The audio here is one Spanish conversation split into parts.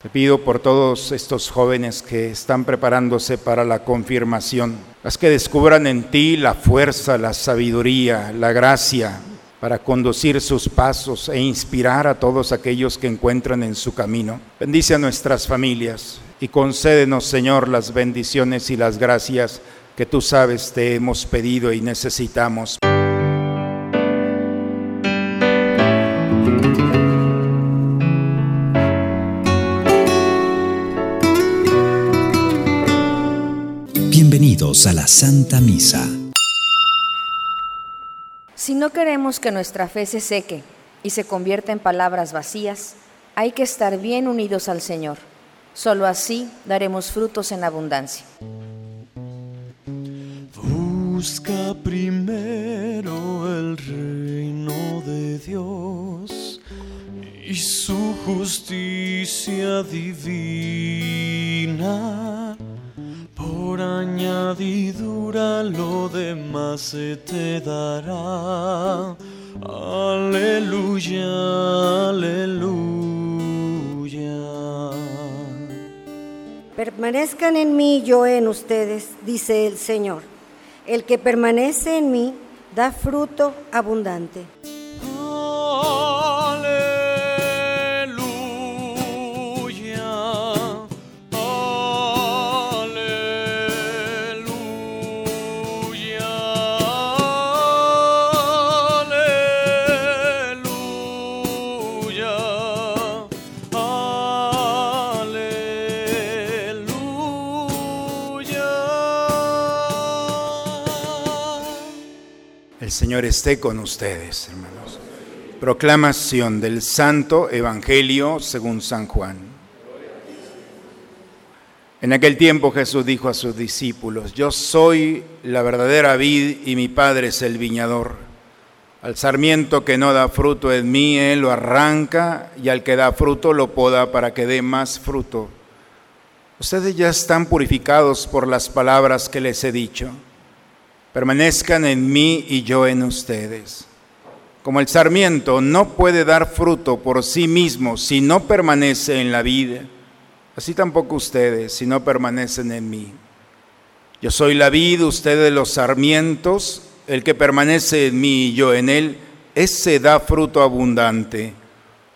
Te pido por todos estos jóvenes que están preparándose para la confirmación, las que descubran en ti la fuerza, la sabiduría, la gracia para conducir sus pasos e inspirar a todos aquellos que encuentran en su camino. Bendice a nuestras familias y concédenos, Señor, las bendiciones y las gracias que tú sabes te hemos pedido y necesitamos. A la Santa Misa. Si no queremos que nuestra fe se seque y se convierta en palabras vacías, hay que estar bien unidos al Señor. Solo así daremos frutos en abundancia. Busca primero el reino de Dios y su justicia divina añadidura lo demás se te dará. Aleluya, aleluya. Permanezcan en mí, yo en ustedes, dice el Señor. El que permanece en mí da fruto abundante. Señor esté con ustedes, hermanos. Proclamación del Santo Evangelio según San Juan. En aquel tiempo Jesús dijo a sus discípulos, yo soy la verdadera vid y mi Padre es el viñador. Al sarmiento que no da fruto en mí, Él lo arranca y al que da fruto lo poda para que dé más fruto. Ustedes ya están purificados por las palabras que les he dicho permanezcan en mí y yo en ustedes. Como el sarmiento no puede dar fruto por sí mismo si no permanece en la vida, así tampoco ustedes si no permanecen en mí. Yo soy la vid, ustedes los sarmientos, el que permanece en mí y yo en él, ese da fruto abundante,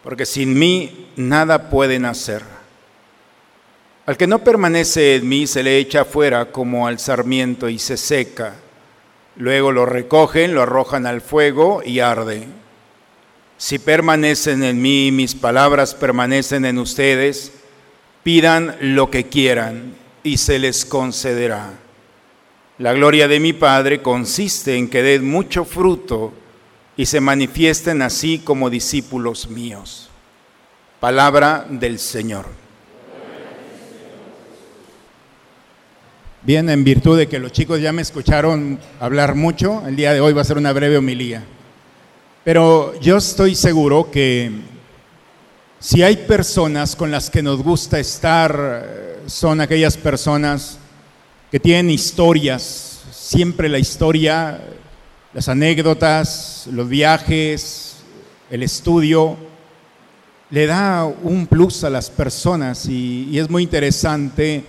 porque sin mí nada pueden hacer. Al que no permanece en mí se le echa fuera como al sarmiento y se seca Luego lo recogen, lo arrojan al fuego y arde. Si permanecen en mí mis palabras permanecen en ustedes, pidan lo que quieran y se les concederá. La gloria de mi Padre consiste en que den mucho fruto y se manifiesten así como discípulos míos. Palabra del Señor. Bien, en virtud de que los chicos ya me escucharon hablar mucho, el día de hoy va a ser una breve homilía. Pero yo estoy seguro que si hay personas con las que nos gusta estar, son aquellas personas que tienen historias, siempre la historia, las anécdotas, los viajes, el estudio, le da un plus a las personas y, y es muy interesante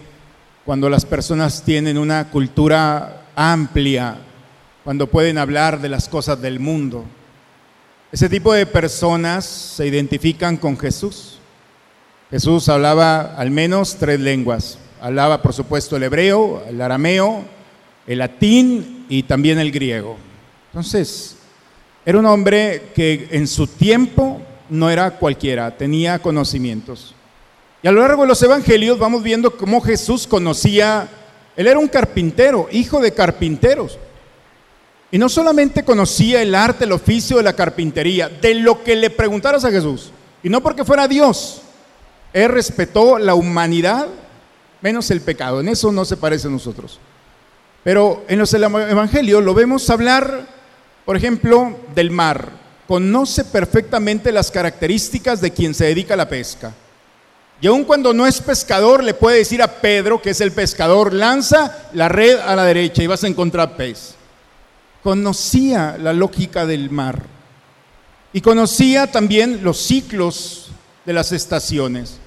cuando las personas tienen una cultura amplia, cuando pueden hablar de las cosas del mundo. Ese tipo de personas se identifican con Jesús. Jesús hablaba al menos tres lenguas. Hablaba, por supuesto, el hebreo, el arameo, el latín y también el griego. Entonces, era un hombre que en su tiempo no era cualquiera, tenía conocimientos. Y a lo largo de los evangelios vamos viendo cómo Jesús conocía, él era un carpintero, hijo de carpinteros. Y no solamente conocía el arte, el oficio de la carpintería, de lo que le preguntaras a Jesús. Y no porque fuera Dios, él respetó la humanidad menos el pecado. En eso no se parece a nosotros. Pero en los evangelios lo vemos hablar, por ejemplo, del mar. Conoce perfectamente las características de quien se dedica a la pesca. Y aun cuando no es pescador, le puede decir a Pedro, que es el pescador, lanza la red a la derecha y vas a encontrar pez. Conocía la lógica del mar y conocía también los ciclos de las estaciones.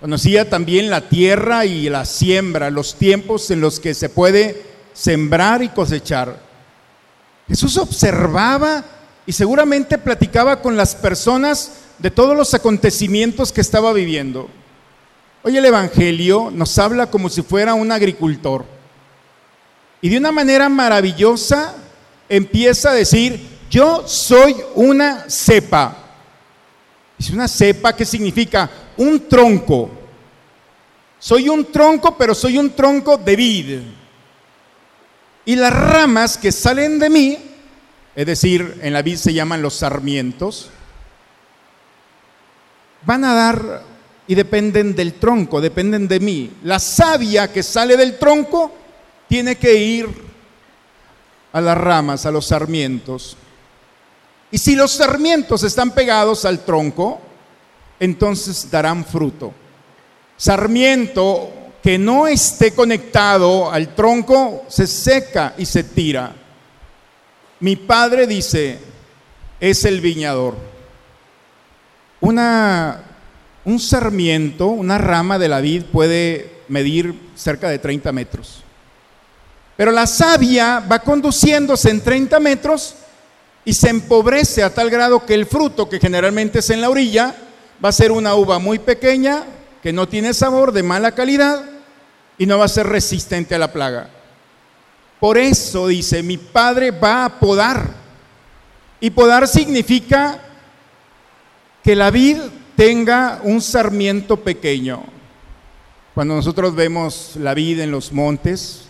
Conocía también la tierra y la siembra, los tiempos en los que se puede sembrar y cosechar. Jesús observaba y seguramente platicaba con las personas de todos los acontecimientos que estaba viviendo. Hoy el Evangelio nos habla como si fuera un agricultor. Y de una manera maravillosa empieza a decir, yo soy una cepa. Es una cepa que significa un tronco. Soy un tronco, pero soy un tronco de vid. Y las ramas que salen de mí, es decir, en la vid se llaman los sarmientos, van a dar y dependen del tronco, dependen de mí. La savia que sale del tronco tiene que ir a las ramas, a los sarmientos. Y si los sarmientos están pegados al tronco, entonces darán fruto. Sarmiento que no esté conectado al tronco se seca y se tira. Mi padre dice, es el viñador. Una un sarmiento, una rama de la vid puede medir cerca de 30 metros. Pero la savia va conduciéndose en 30 metros y se empobrece a tal grado que el fruto, que generalmente es en la orilla, va a ser una uva muy pequeña, que no tiene sabor, de mala calidad y no va a ser resistente a la plaga. Por eso dice, mi padre va a podar. Y podar significa que la vid tenga un sarmiento pequeño. Cuando nosotros vemos la vida en los montes,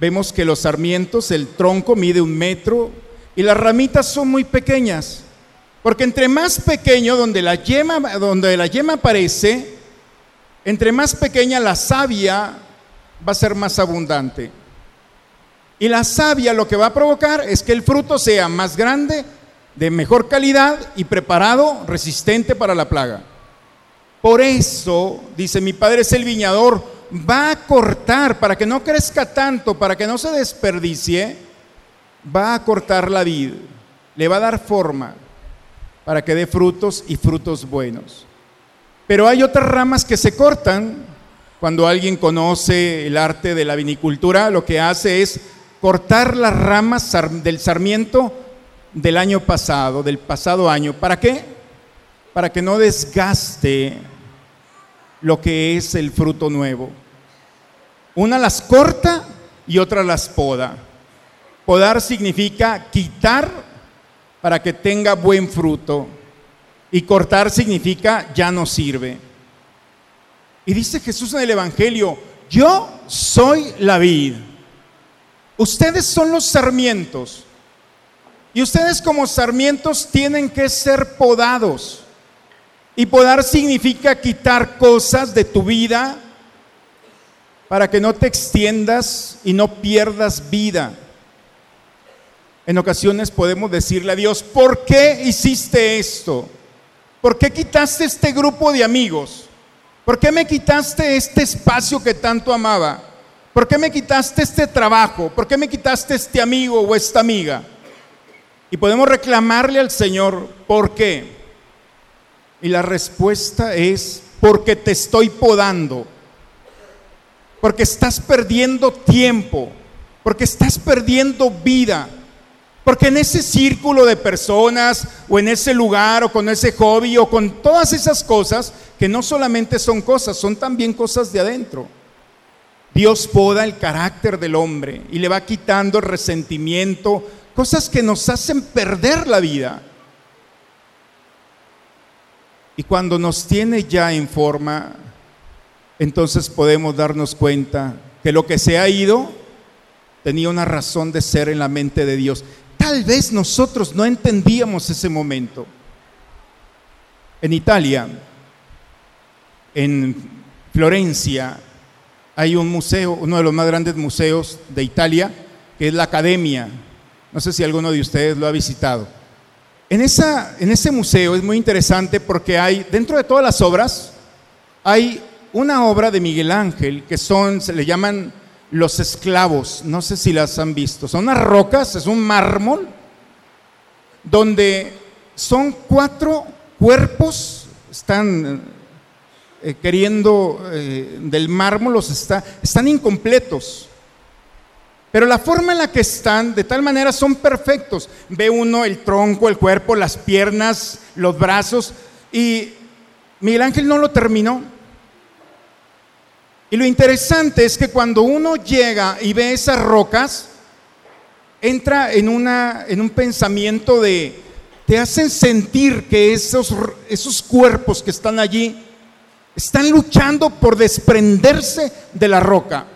vemos que los sarmientos, el tronco mide un metro y las ramitas son muy pequeñas. Porque entre más pequeño, donde la yema, donde la yema aparece, entre más pequeña la savia va a ser más abundante. Y la savia lo que va a provocar es que el fruto sea más grande, de mejor calidad y preparado, resistente para la plaga. Por eso, dice mi padre es el viñador, va a cortar para que no crezca tanto, para que no se desperdicie, va a cortar la vid, le va a dar forma para que dé frutos y frutos buenos. Pero hay otras ramas que se cortan. Cuando alguien conoce el arte de la vinicultura, lo que hace es cortar las ramas del sarmiento del año pasado, del pasado año. ¿Para qué? Para que no desgaste lo que es el fruto nuevo. Una las corta y otra las poda. Podar significa quitar para que tenga buen fruto. Y cortar significa ya no sirve. Y dice Jesús en el Evangelio, yo soy la vid. Ustedes son los sarmientos. Y ustedes como sarmientos tienen que ser podados. Y podar significa quitar cosas de tu vida para que no te extiendas y no pierdas vida. En ocasiones podemos decirle a Dios, ¿por qué hiciste esto? ¿Por qué quitaste este grupo de amigos? ¿Por qué me quitaste este espacio que tanto amaba? ¿Por qué me quitaste este trabajo? ¿Por qué me quitaste este amigo o esta amiga? Y podemos reclamarle al Señor, ¿por qué? Y la respuesta es, porque te estoy podando, porque estás perdiendo tiempo, porque estás perdiendo vida, porque en ese círculo de personas o en ese lugar o con ese hobby o con todas esas cosas, que no solamente son cosas, son también cosas de adentro. Dios poda el carácter del hombre y le va quitando el resentimiento, cosas que nos hacen perder la vida. Y cuando nos tiene ya en forma, entonces podemos darnos cuenta que lo que se ha ido tenía una razón de ser en la mente de Dios. Tal vez nosotros no entendíamos ese momento. En Italia, en Florencia, hay un museo, uno de los más grandes museos de Italia, que es la Academia no sé si alguno de ustedes lo ha visitado. En, ese museo es muy interesante porque hay, dentro de todas las obras, hay una obra de Miguel Ángel que son, se le llaman los esclavos. No sé si las han visto. Son unas rocas, es un mármol, donde son cuatro cuerpos, están eh, queriendo eh, del mármol los está, están incompletos. Pero la forma en la que están, de tal manera, son perfectos. Ve uno el tronco, el cuerpo, las piernas, los brazos. Y Miguel Ángel no lo terminó. Y lo interesante es que cuando uno llega y ve esas rocas, entra en, una, en un pensamiento de, te hacen sentir que esos, esos cuerpos que están allí están luchando por desprenderse de la roca.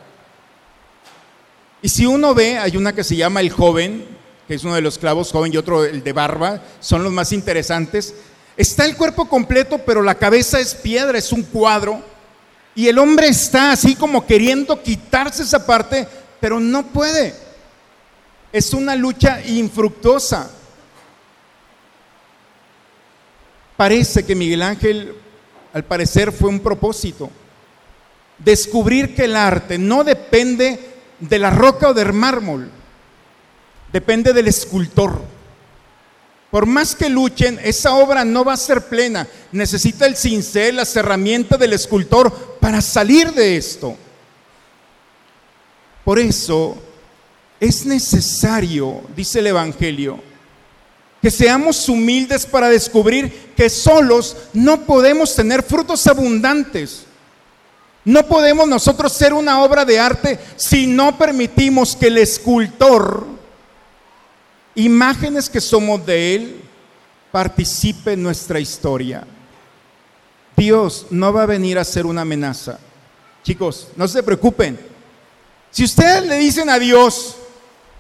Y si uno ve, hay una que se llama El Joven, que es uno de los clavos joven, y otro el de barba, son los más interesantes. Está el cuerpo completo, pero la cabeza es piedra, es un cuadro. Y el hombre está así como queriendo quitarse esa parte, pero no puede. Es una lucha infructuosa. Parece que Miguel Ángel, al parecer, fue un propósito. Descubrir que el arte no depende de la roca o del mármol, depende del escultor. Por más que luchen, esa obra no va a ser plena. Necesita el cincel, las herramientas del escultor para salir de esto. Por eso es necesario, dice el Evangelio, que seamos humildes para descubrir que solos no podemos tener frutos abundantes. No podemos nosotros ser una obra de arte si no permitimos que el escultor, imágenes que somos de él, participe en nuestra historia. Dios no va a venir a ser una amenaza. Chicos, no se preocupen. Si ustedes le dicen a Dios,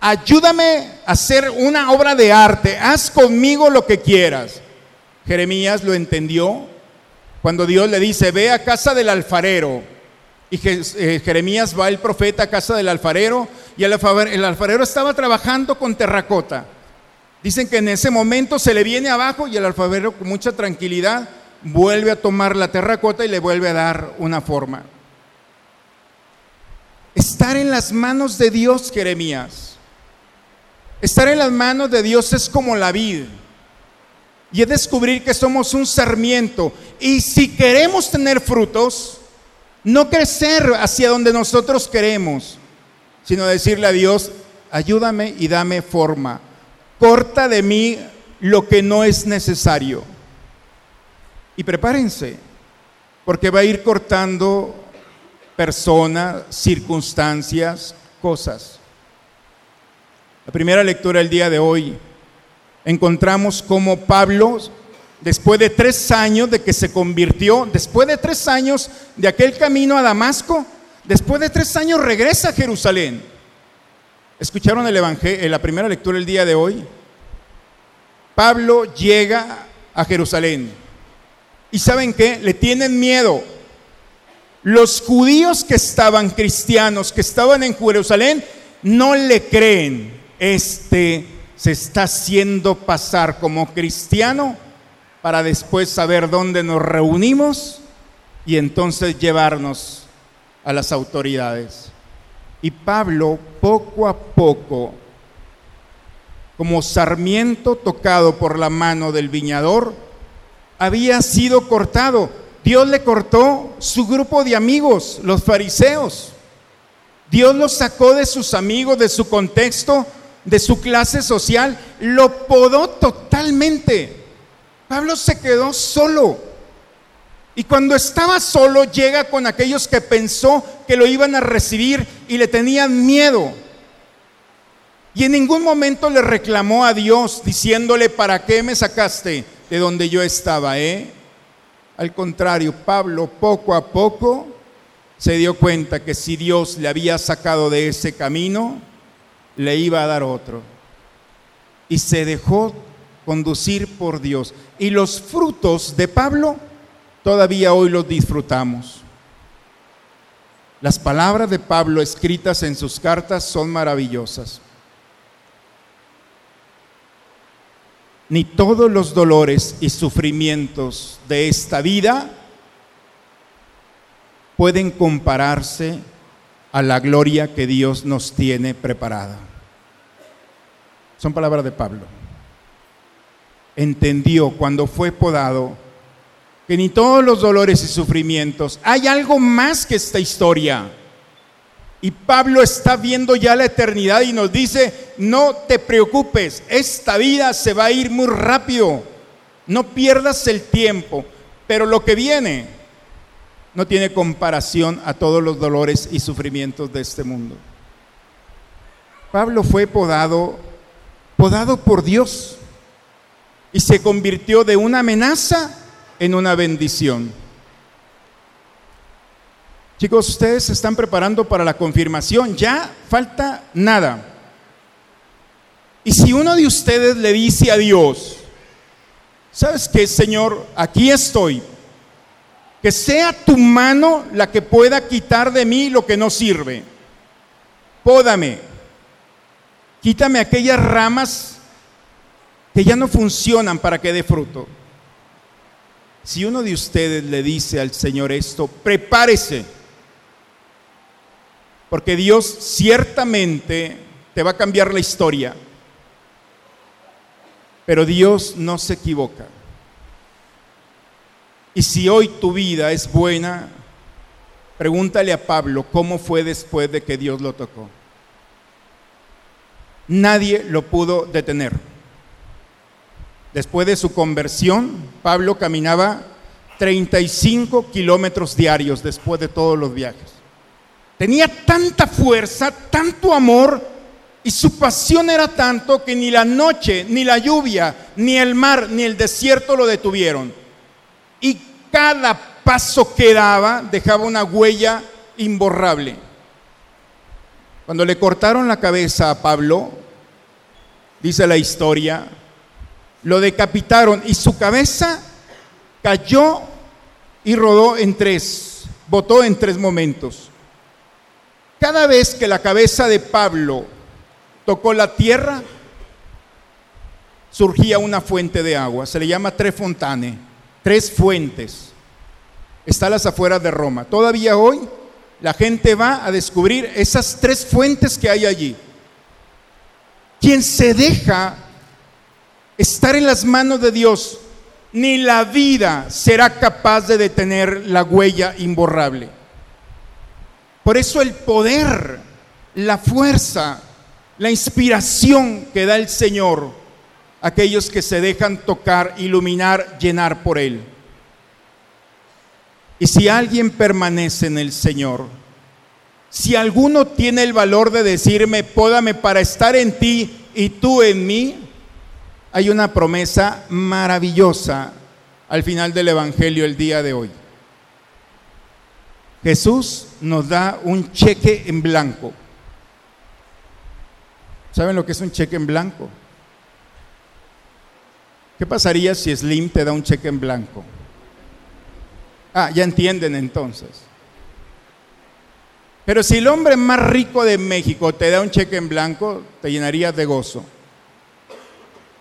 ayúdame a hacer una obra de arte, haz conmigo lo que quieras. Jeremías lo entendió cuando Dios le dice, ve a casa del alfarero y eh, Jeremías va el profeta a casa del alfarero y el alfarero, estaba trabajando con terracota. Dicen que en ese momento se le viene abajo y el alfarero con mucha tranquilidad vuelve a tomar la terracota y le vuelve a dar una forma. Estar en las manos de Dios, Jeremías. Estar en las manos de Dios es como la vid. Y es descubrir que somos un sarmiento. Y si queremos tener frutos, no crecer hacia donde nosotros queremos, sino decirle a Dios, ayúdame y dame forma. Corta de mí lo que no es necesario. Y prepárense, porque va a ir cortando personas, circunstancias, cosas. La primera lectura del día de hoy encontramos cómo Pablo después de tres años de que se convirtió, después de tres años de aquel camino a Damasco, después de tres años regresa a Jerusalén. ¿Escucharon el evangelio, la primera lectura el día de hoy? Pablo llega a Jerusalén. ¿Y saben qué? Le tienen miedo. Los judíos que estaban cristianos, que estaban en Jerusalén, no le creen. Este se está haciendo pasar como cristiano para después saber dónde nos reunimos y entonces llevarnos a las autoridades. Y Pablo poco a poco, como sarmiento tocado por la mano del viñador, había sido cortado. Dios le cortó su grupo de amigos, los fariseos. Dios lo sacó de sus amigos, de su contexto, de su clase social, lo podó totalmente. Pablo se quedó solo. Y cuando estaba solo llega con aquellos que pensó que lo iban a recibir y le tenían miedo. Y en ningún momento le reclamó a Dios diciéndole, ¿para qué me sacaste de donde yo estaba? Eh? Al contrario, Pablo poco a poco se dio cuenta que si Dios le había sacado de ese camino, le iba a dar otro. Y se dejó conducir por Dios. Y los frutos de Pablo todavía hoy los disfrutamos. Las palabras de Pablo escritas en sus cartas son maravillosas. Ni todos los dolores y sufrimientos de esta vida pueden compararse a la gloria que Dios nos tiene preparada. Son palabras de Pablo entendió cuando fue podado que ni todos los dolores y sufrimientos, hay algo más que esta historia. Y Pablo está viendo ya la eternidad y nos dice, no te preocupes, esta vida se va a ir muy rápido, no pierdas el tiempo, pero lo que viene no tiene comparación a todos los dolores y sufrimientos de este mundo. Pablo fue podado, podado por Dios y se convirtió de una amenaza en una bendición. Chicos, ustedes se están preparando para la confirmación, ya falta nada. Y si uno de ustedes le dice a Dios, ¿sabes qué, Señor? Aquí estoy. Que sea tu mano la que pueda quitar de mí lo que no sirve. Pódame. Quítame aquellas ramas que ya no funcionan para que dé fruto. Si uno de ustedes le dice al Señor esto, prepárese, porque Dios ciertamente te va a cambiar la historia, pero Dios no se equivoca. Y si hoy tu vida es buena, pregúntale a Pablo cómo fue después de que Dios lo tocó. Nadie lo pudo detener. Después de su conversión, Pablo caminaba 35 kilómetros diarios después de todos los viajes. Tenía tanta fuerza, tanto amor, y su pasión era tanto que ni la noche, ni la lluvia, ni el mar, ni el desierto lo detuvieron. Y cada paso que daba dejaba una huella imborrable. Cuando le cortaron la cabeza a Pablo, dice la historia, lo decapitaron y su cabeza cayó y rodó en tres, botó en tres momentos. Cada vez que la cabeza de Pablo tocó la tierra, surgía una fuente de agua, se le llama Tres Fontane, tres fuentes. Está las afueras de Roma. Todavía hoy la gente va a descubrir esas tres fuentes que hay allí. Quien se deja estar en las manos de Dios, ni la vida será capaz de detener la huella imborrable. Por eso el poder, la fuerza, la inspiración que da el Señor a aquellos que se dejan tocar, iluminar, llenar por Él. Y si alguien permanece en el Señor, si alguno tiene el valor de decirme, pódame para estar en ti y tú en mí, hay una promesa maravillosa al final del Evangelio el día de hoy. Jesús nos da un cheque en blanco. ¿Saben lo que es un cheque en blanco? ¿Qué pasaría si Slim te da un cheque en blanco? Ah, ya entienden entonces. Pero si el hombre más rico de México te da un cheque en blanco, te llenarías de gozo.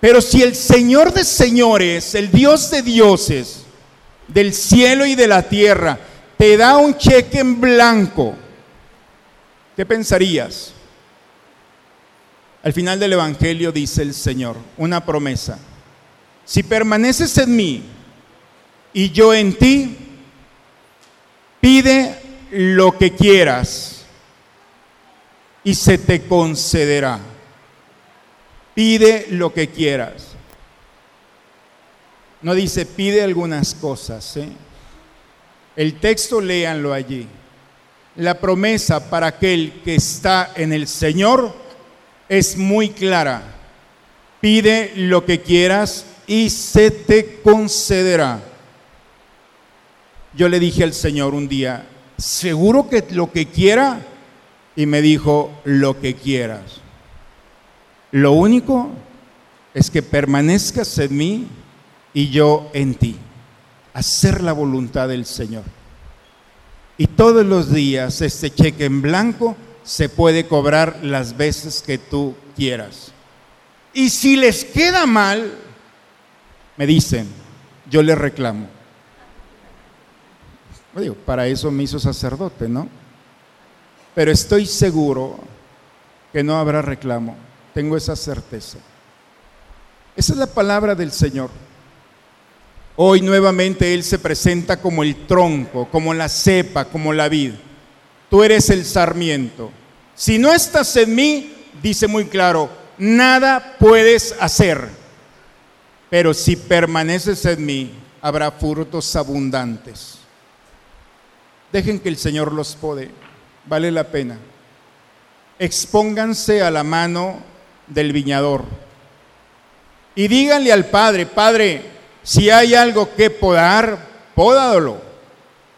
Pero si el Señor de señores, el Dios de dioses, del cielo y de la tierra, te da un cheque en blanco, ¿qué pensarías? Al final del Evangelio dice el Señor, una promesa. Si permaneces en mí y yo en ti, pide lo que quieras y se te concederá. Pide lo que quieras. No dice pide algunas cosas. ¿eh? El texto léanlo allí. La promesa para aquel que está en el Señor es muy clara. Pide lo que quieras y se te concederá. Yo le dije al Señor un día, ¿seguro que lo que quiera? Y me dijo, lo que quieras. Lo único es que permanezcas en mí y yo en ti. Hacer la voluntad del Señor. Y todos los días este cheque en blanco se puede cobrar las veces que tú quieras. Y si les queda mal, me dicen, yo les reclamo. Para eso me hizo sacerdote, ¿no? Pero estoy seguro que no habrá reclamo. Tengo esa certeza. Esa es la palabra del Señor. Hoy nuevamente Él se presenta como el tronco, como la cepa, como la vid. Tú eres el sarmiento. Si no estás en mí, dice muy claro, nada puedes hacer. Pero si permaneces en mí, habrá frutos abundantes. Dejen que el Señor los pode. Vale la pena. Expónganse a la mano del viñador. Y díganle al Padre, Padre, si hay algo que podar, pódalo.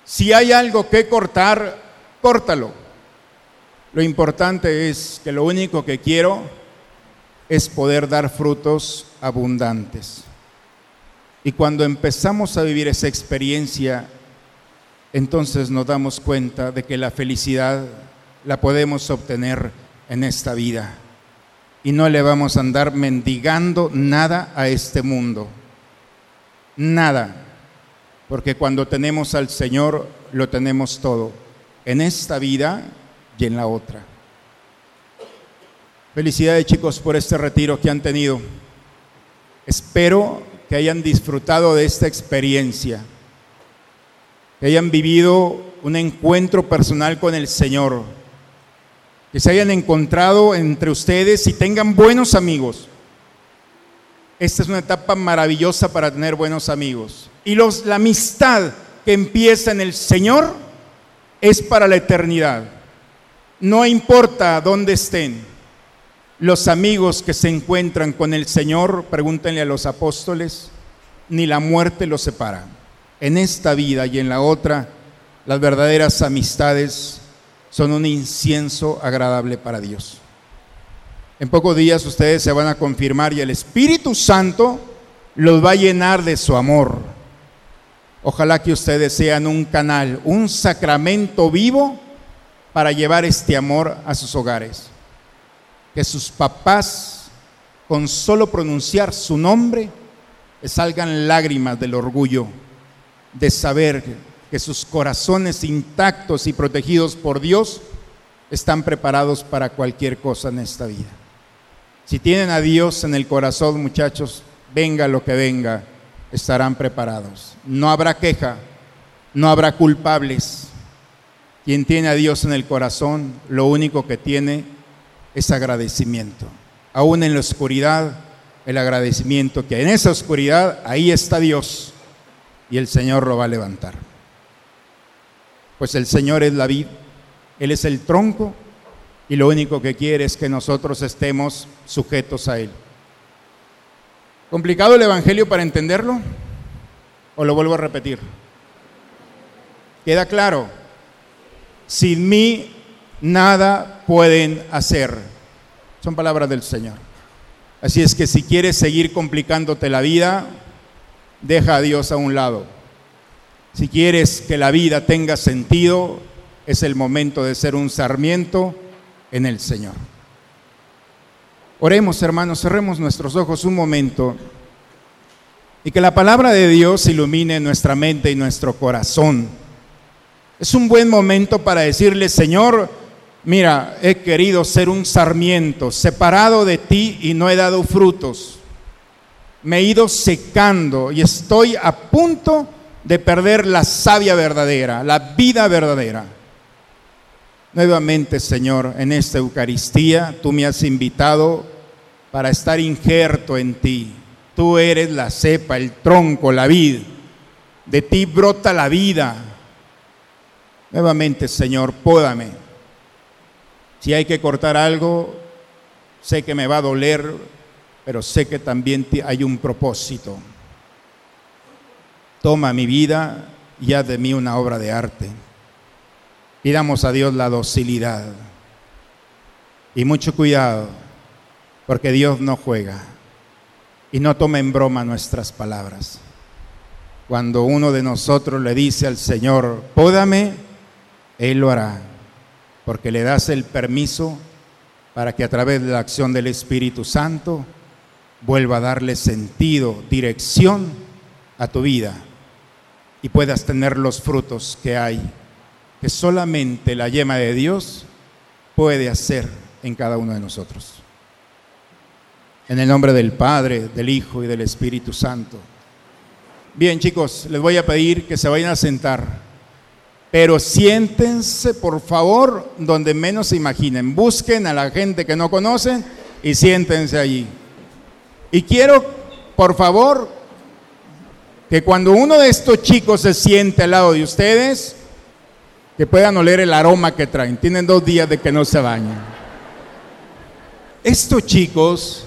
Si hay algo que cortar, córtalo. Lo importante es que lo único que quiero es poder dar frutos abundantes. Y cuando empezamos a vivir esa experiencia, entonces nos damos cuenta de que la felicidad la podemos obtener en esta vida. Y no le vamos a andar mendigando nada a este mundo. Nada, porque cuando tenemos al Señor lo tenemos todo, en esta vida y en la otra. Felicidades chicos por este retiro que han tenido. Espero que hayan disfrutado de esta experiencia, que hayan vivido un encuentro personal con el Señor, que se hayan encontrado entre ustedes y tengan buenos amigos esta es una etapa maravillosa para tener buenos amigos. Y los, la amistad que empieza en el Señor es para la eternidad. No importa dónde estén. Los amigos que se encuentran con el Señor, pregúntenle a los apóstoles, ni la muerte los separa. En esta vida y en la otra, las verdaderas amistades son un incienso agradable para Dios. En pocos días ustedes se van a confirmar y el Espíritu Santo los va a llenar de su amor. Ojalá que ustedes sean un canal, un sacramento vivo para llevar este amor a sus hogares. Que sus papás, con solo pronunciar su nombre, salgan lágrimas del orgullo de saber que sus corazones intactos y protegidos por Dios están preparados para cualquier cosa en esta vida. Si tienen a Dios en el corazón, muchachos, venga lo que venga, estarán preparados. No habrá queja, no habrá culpables. Quien tiene a Dios en el corazón, lo único que tiene es agradecimiento. Aún en la oscuridad, el agradecimiento que en esa oscuridad, ahí está Dios y el Señor lo va a levantar. Pues el Señor es la vid, Él es el tronco y lo único que quiere es que nosotros estemos sujetos a Él. ¿Complicado el Evangelio para entenderlo? ¿O lo vuelvo a repetir? ¿Queda claro? Sin mí nada pueden hacer. Son palabras del Señor. Así es que si quieres seguir complicándote la vida, deja a Dios a un lado. Si quieres que la vida tenga sentido, es el momento de ser un sarmiento en el Señor. Oremos, hermanos, cerremos nuestros ojos un momento y que la palabra de Dios ilumine nuestra mente y nuestro corazón. Es un buen momento para decirle, Señor, mira, he querido ser un sarmiento, separado de ti y no he dado frutos. Me he ido secando y estoy a punto de perder la savia verdadera, la vida verdadera. Nuevamente, Señor, en esta Eucaristía tú me has invitado para estar injerto en ti. Tú eres la cepa, el tronco, la vid. De ti brota la vida. Nuevamente, Señor, pódame. Si hay que cortar algo, sé que me va a doler, pero sé que también hay un propósito. Toma mi vida y haz de mí una obra de arte. Pidamos a Dios la docilidad y mucho cuidado, porque Dios no juega y no toma en broma nuestras palabras. Cuando uno de nosotros le dice al Señor, pódame, Él lo hará, porque le das el permiso para que a través de la acción del Espíritu Santo vuelva a darle sentido, dirección a tu vida y puedas tener los frutos que hay que solamente la yema de Dios puede hacer en cada uno de nosotros. En el nombre del Padre, del Hijo y del Espíritu Santo. Bien, chicos, les voy a pedir que se vayan a sentar. Pero siéntense, por favor, donde menos se imaginen. Busquen a la gente que no conocen y siéntense allí. Y quiero, por favor, que cuando uno de estos chicos se siente al lado de ustedes, que puedan oler el aroma que traen. Tienen dos días de que no se bañan. Estos chicos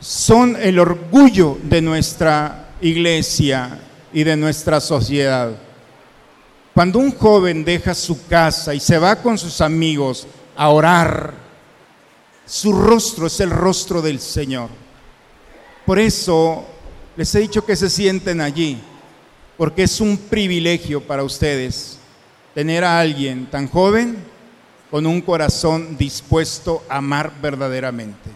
son el orgullo de nuestra iglesia y de nuestra sociedad. Cuando un joven deja su casa y se va con sus amigos a orar, su rostro es el rostro del Señor. Por eso les he dicho que se sienten allí, porque es un privilegio para ustedes tener a alguien tan joven con un corazón dispuesto a amar verdaderamente.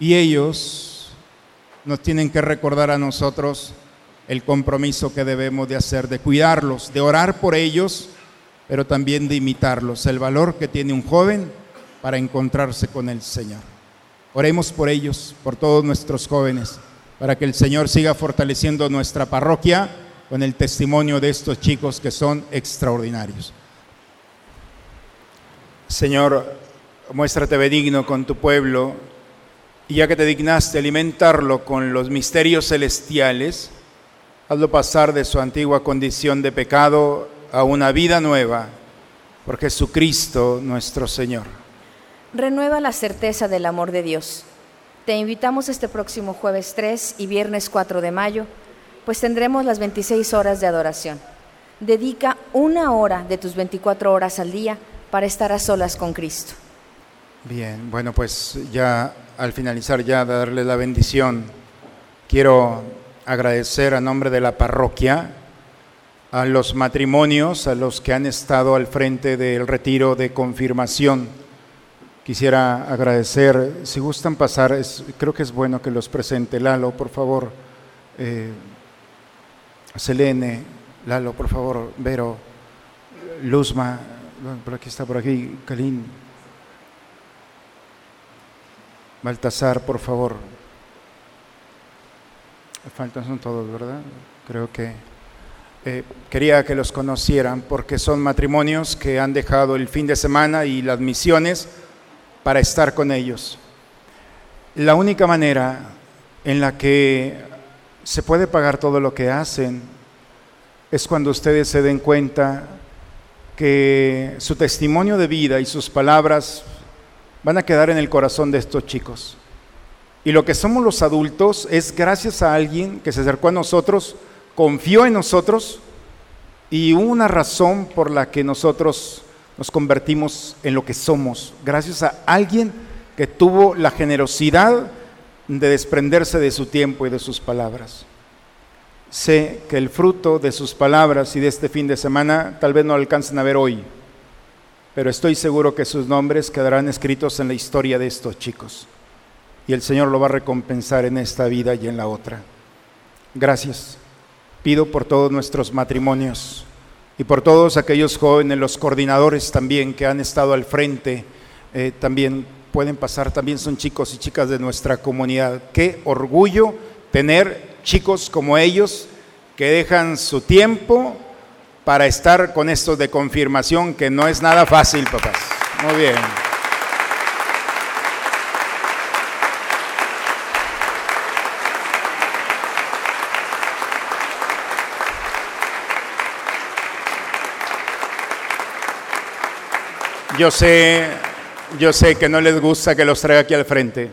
Y ellos nos tienen que recordar a nosotros el compromiso que debemos de hacer, de cuidarlos, de orar por ellos, pero también de imitarlos, el valor que tiene un joven para encontrarse con el Señor. Oremos por ellos, por todos nuestros jóvenes, para que el Señor siga fortaleciendo nuestra parroquia con el testimonio de estos chicos que son extraordinarios. Señor, muéstrate benigno con tu pueblo, y ya que te dignaste alimentarlo con los misterios celestiales, hazlo pasar de su antigua condición de pecado a una vida nueva, por Jesucristo nuestro Señor. Renueva la certeza del amor de Dios. Te invitamos este próximo jueves 3 y viernes 4 de mayo, pues tendremos las 26 horas de adoración. Dedica una hora de tus 24 horas al día para estar a solas con Cristo. Bien, bueno, pues ya al finalizar ya darle la bendición, quiero agradecer a nombre de la parroquia a los matrimonios, a los que han estado al frente del retiro de confirmación. Quisiera agradecer, si gustan pasar, creo que es bueno que los presente. Lalo, por favor. Eh, Selene, Lalo, por favor. Vero, Luzma, por aquí está, por aquí, Kalin. Baltasar, por favor. Faltan son todos, ¿verdad? Creo que eh, quería que los conocieran porque son matrimonios que han dejado el fin de semana y las misiones para estar con ellos. La única manera en la que se puede pagar todo lo que hacen es cuando ustedes se den cuenta que su testimonio de vida y sus palabras van a quedar en el corazón de estos chicos. Y lo que somos los adultos es gracias a alguien que se acercó a nosotros, confió en nosotros y una razón por la que nosotros nos convertimos en lo que somos, gracias a alguien que tuvo la generosidad de desprenderse de su tiempo y de sus palabras. Sé que el fruto de sus palabras y de este fin de semana tal vez no alcancen a ver hoy, pero estoy seguro que sus nombres quedarán escritos en la historia de estos chicos y el Señor lo va a recompensar en esta vida y en la otra. Gracias. Pido por todos nuestros matrimonios y por todos aquellos jóvenes, los coordinadores también que han estado al frente, eh, también pueden pasar, también son chicos y chicas de nuestra comunidad. Qué orgullo tener chicos como ellos que dejan su tiempo para estar con estos de confirmación, que no es nada fácil, papás. Muy bien. Yo sé, yo sé que no les gusta que los traiga aquí al frente,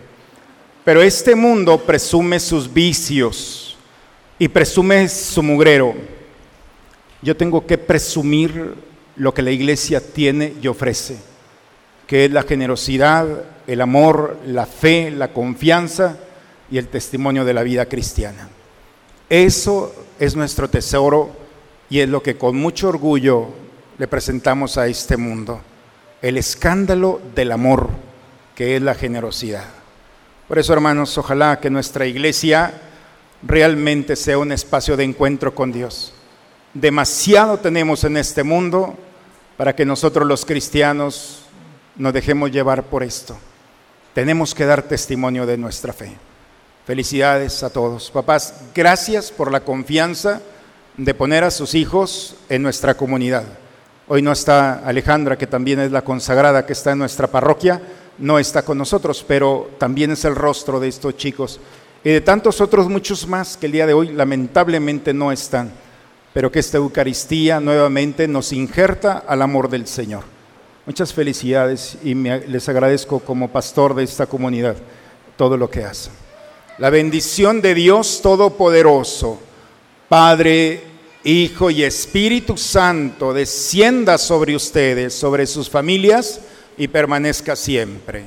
pero este mundo presume sus vicios y presume su mugrero. Yo tengo que presumir lo que la iglesia tiene y ofrece, que es la generosidad, el amor, la fe, la confianza y el testimonio de la vida cristiana. Eso es nuestro tesoro y es lo que con mucho orgullo le presentamos a este mundo el escándalo del amor, que es la generosidad. Por eso, hermanos, ojalá que nuestra iglesia realmente sea un espacio de encuentro con Dios. Demasiado tenemos en este mundo para que nosotros los cristianos nos dejemos llevar por esto. Tenemos que dar testimonio de nuestra fe. Felicidades a todos. Papás, gracias por la confianza de poner a sus hijos en nuestra comunidad. Hoy no está Alejandra, que también es la consagrada que está en nuestra parroquia, no está con nosotros, pero también es el rostro de estos chicos y de tantos otros muchos más que el día de hoy lamentablemente no están, pero que esta Eucaristía nuevamente nos injerta al amor del Señor. Muchas felicidades y les agradezco como pastor de esta comunidad todo lo que hacen. La bendición de Dios Todopoderoso, Padre, Hijo y Espíritu Santo, descienda sobre ustedes, sobre sus familias y permanezca siempre.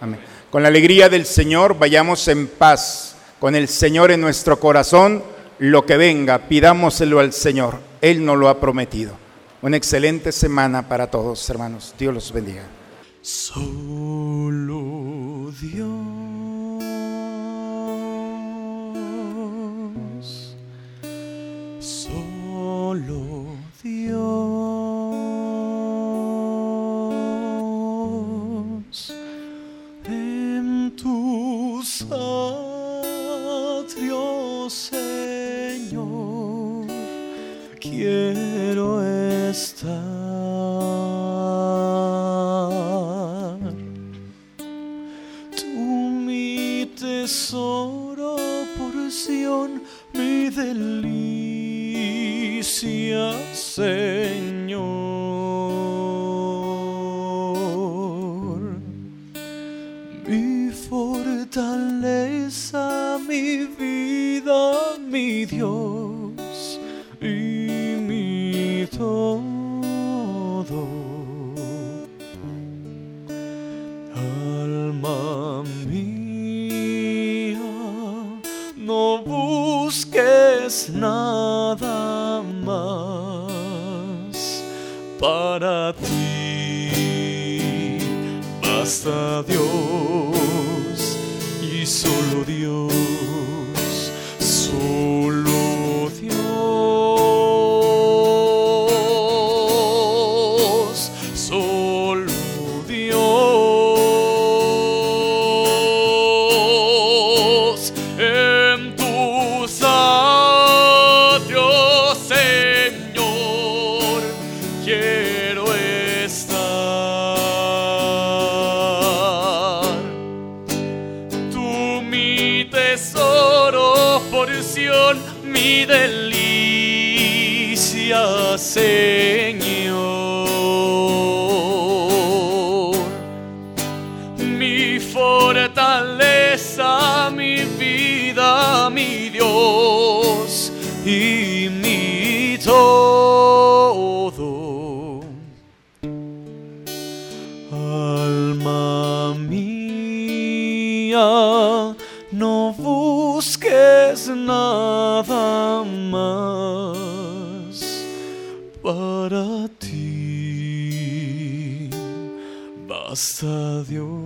Amén. Con la alegría del Señor vayamos en paz, con el Señor en nuestro corazón, lo que venga, pidámoselo al Señor, Él nos lo ha prometido. Una excelente semana para todos, hermanos. Dios los bendiga. Solo Dios, solo Dios, en tus atrios, Señor, quiero estar. Tú mi tesoro, porción, mi Señor. Mi fortaleza, mi vida, mi Dios Basta Dios delicia, Señor. Basta